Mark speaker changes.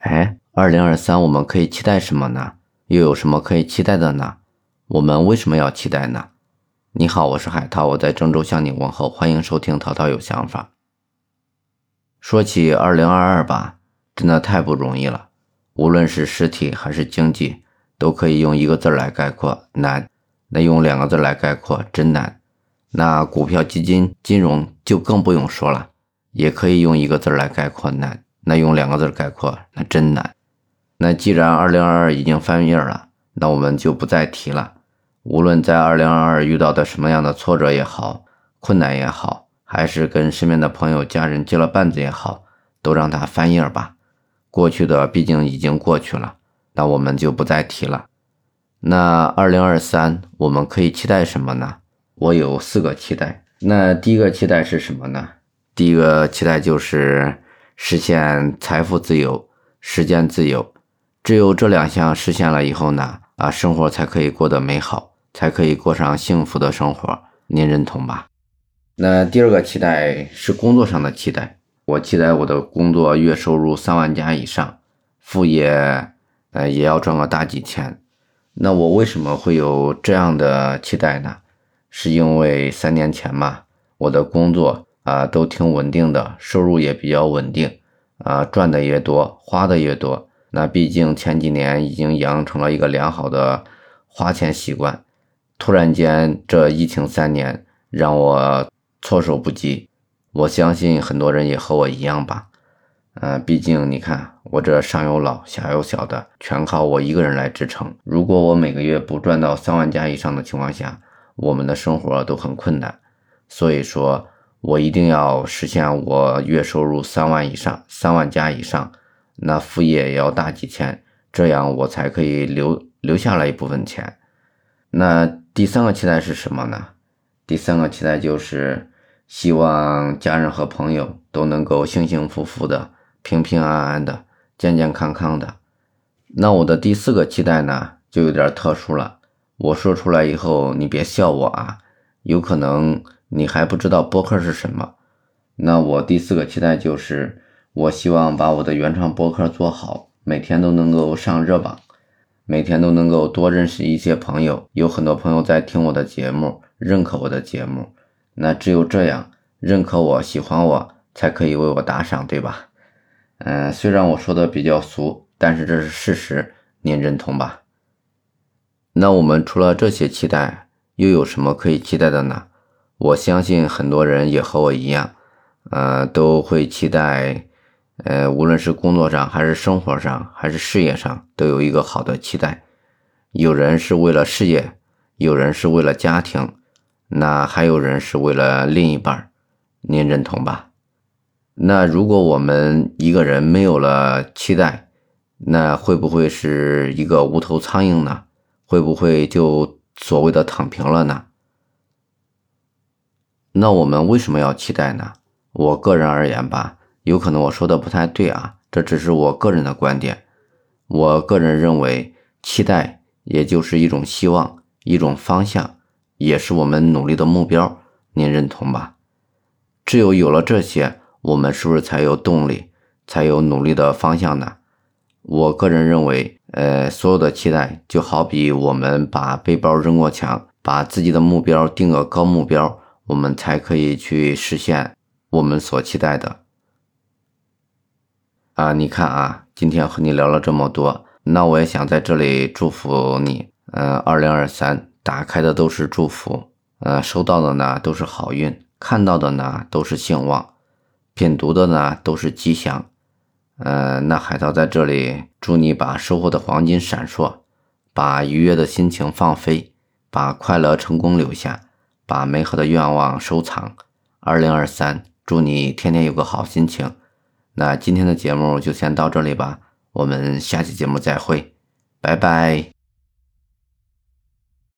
Speaker 1: 哎，二零二三我们可以期待什么呢？又有什么可以期待的呢？我们为什么要期待呢？你好，我是海涛，我在郑州向你问候，欢迎收听淘淘有想法。说起二零二二吧，真的太不容易了，无论是实体还是经济，都可以用一个字来概括难。那用两个字来概括，真难。那股票、基金、金融就更不用说了，也可以用一个字来概括难。那用两个字概括，那真难。那既然二零二二已经翻页了，那我们就不再提了。无论在二零二二遇到的什么样的挫折也好，困难也好，还是跟身边的朋友、家人接了绊子也好，都让它翻页吧。过去的毕竟已经过去了，那我们就不再提了。那二零二三我们可以期待什么呢？我有四个期待。那第一个期待是什么呢？第一个期待就是实现财富自由、时间自由。只有这两项实现了以后呢，啊，生活才可以过得美好，才可以过上幸福的生活。您认同吧？那第二个期待是工作上的期待。我期待我的工作月收入三万加以上，副业呃也要赚个大几千。那我为什么会有这样的期待呢？是因为三年前嘛，我的工作啊都挺稳定的，收入也比较稳定，啊赚的也多，花的也多。那毕竟前几年已经养成了一个良好的花钱习惯，突然间这疫情三年让我措手不及。我相信很多人也和我一样吧。嗯，毕竟你看，我这上有老下有小的，全靠我一个人来支撑。如果我每个月不赚到三万加以上的情况下，我们的生活都很困难。所以说，我一定要实现我月收入三万以上，三万加以上，那副业也要大几千，这样我才可以留留下来一部分钱。那第三个期待是什么呢？第三个期待就是希望家人和朋友都能够幸幸福福的。平平安安的，健健康康的。那我的第四个期待呢，就有点特殊了。我说出来以后，你别笑我啊，有可能你还不知道播客是什么。那我第四个期待就是，我希望把我的原创播客做好，每天都能够上热榜，每天都能够多认识一些朋友。有很多朋友在听我的节目，认可我的节目。那只有这样，认可我、喜欢我，才可以为我打赏，对吧？嗯，虽然我说的比较俗，但是这是事实，您认同吧？那我们除了这些期待，又有什么可以期待的呢？我相信很多人也和我一样，呃，都会期待，呃，无论是工作上，还是生活上，还是事业上，都有一个好的期待。有人是为了事业，有人是为了家庭，那还有人是为了另一半，您认同吧？那如果我们一个人没有了期待，那会不会是一个无头苍蝇呢？会不会就所谓的躺平了呢？那我们为什么要期待呢？我个人而言吧，有可能我说的不太对啊，这只是我个人的观点。我个人认为，期待也就是一种希望，一种方向，也是我们努力的目标。您认同吧？只有有了这些。我们是不是才有动力，才有努力的方向呢？我个人认为，呃，所有的期待就好比我们把背包扔过墙，把自己的目标定个高目标，我们才可以去实现我们所期待的。啊，你看啊，今天和你聊了这么多，那我也想在这里祝福你。嗯，二零二三打开的都是祝福，呃，收到的呢都是好运，看到的呢都是兴旺。品读的呢都是吉祥，呃，那海涛在这里祝你把收获的黄金闪烁，把愉悦的心情放飞，把快乐成功留下，把美好的愿望收藏。二零二三，祝你天天有个好心情。那今天的节目就先到这里吧，我们下期节目再会，拜拜。